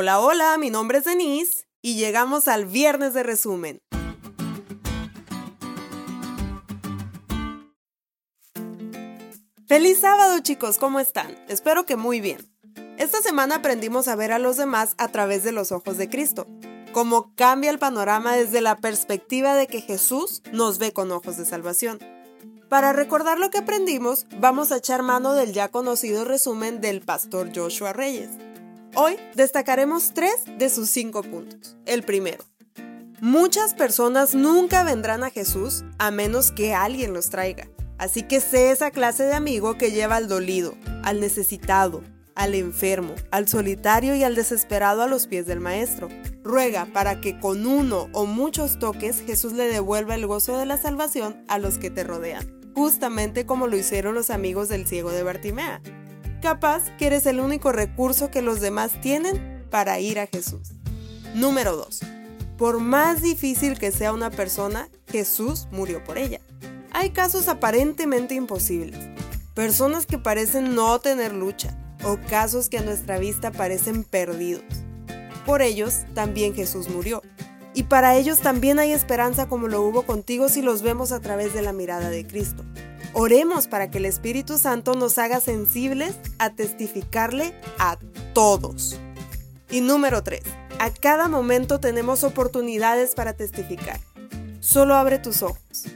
Hola, hola, mi nombre es Denise y llegamos al viernes de resumen. Feliz sábado chicos, ¿cómo están? Espero que muy bien. Esta semana aprendimos a ver a los demás a través de los ojos de Cristo, cómo cambia el panorama desde la perspectiva de que Jesús nos ve con ojos de salvación. Para recordar lo que aprendimos, vamos a echar mano del ya conocido resumen del pastor Joshua Reyes. Hoy destacaremos tres de sus cinco puntos. El primero, muchas personas nunca vendrán a Jesús a menos que alguien los traiga. Así que sé esa clase de amigo que lleva al dolido, al necesitado, al enfermo, al solitario y al desesperado a los pies del Maestro. Ruega para que con uno o muchos toques Jesús le devuelva el gozo de la salvación a los que te rodean justamente como lo hicieron los amigos del ciego de Bartimea. Capaz que eres el único recurso que los demás tienen para ir a Jesús. Número 2. Por más difícil que sea una persona, Jesús murió por ella. Hay casos aparentemente imposibles, personas que parecen no tener lucha, o casos que a nuestra vista parecen perdidos. Por ellos también Jesús murió, y para ellos también hay esperanza como lo hubo contigo si los vemos a través de la mirada de Cristo. Oremos para que el Espíritu Santo nos haga sensibles a testificarle a todos. Y número 3. A cada momento tenemos oportunidades para testificar. Solo abre tus ojos.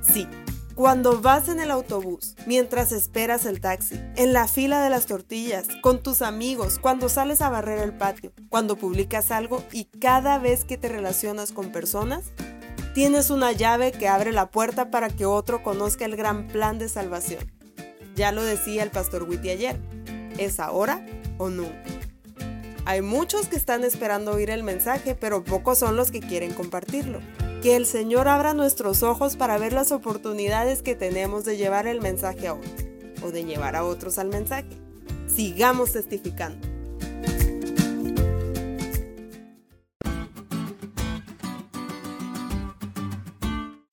Sí, cuando vas en el autobús, mientras esperas el taxi, en la fila de las tortillas, con tus amigos, cuando sales a barrer el patio, cuando publicas algo y cada vez que te relacionas con personas, tienes una llave que abre la puerta para que otro conozca el gran plan de salvación. Ya lo decía el pastor Witty ayer, ¿es ahora o nunca? Hay muchos que están esperando oír el mensaje, pero pocos son los que quieren compartirlo. Que el Señor abra nuestros ojos para ver las oportunidades que tenemos de llevar el mensaje a otros o de llevar a otros al mensaje. Sigamos testificando.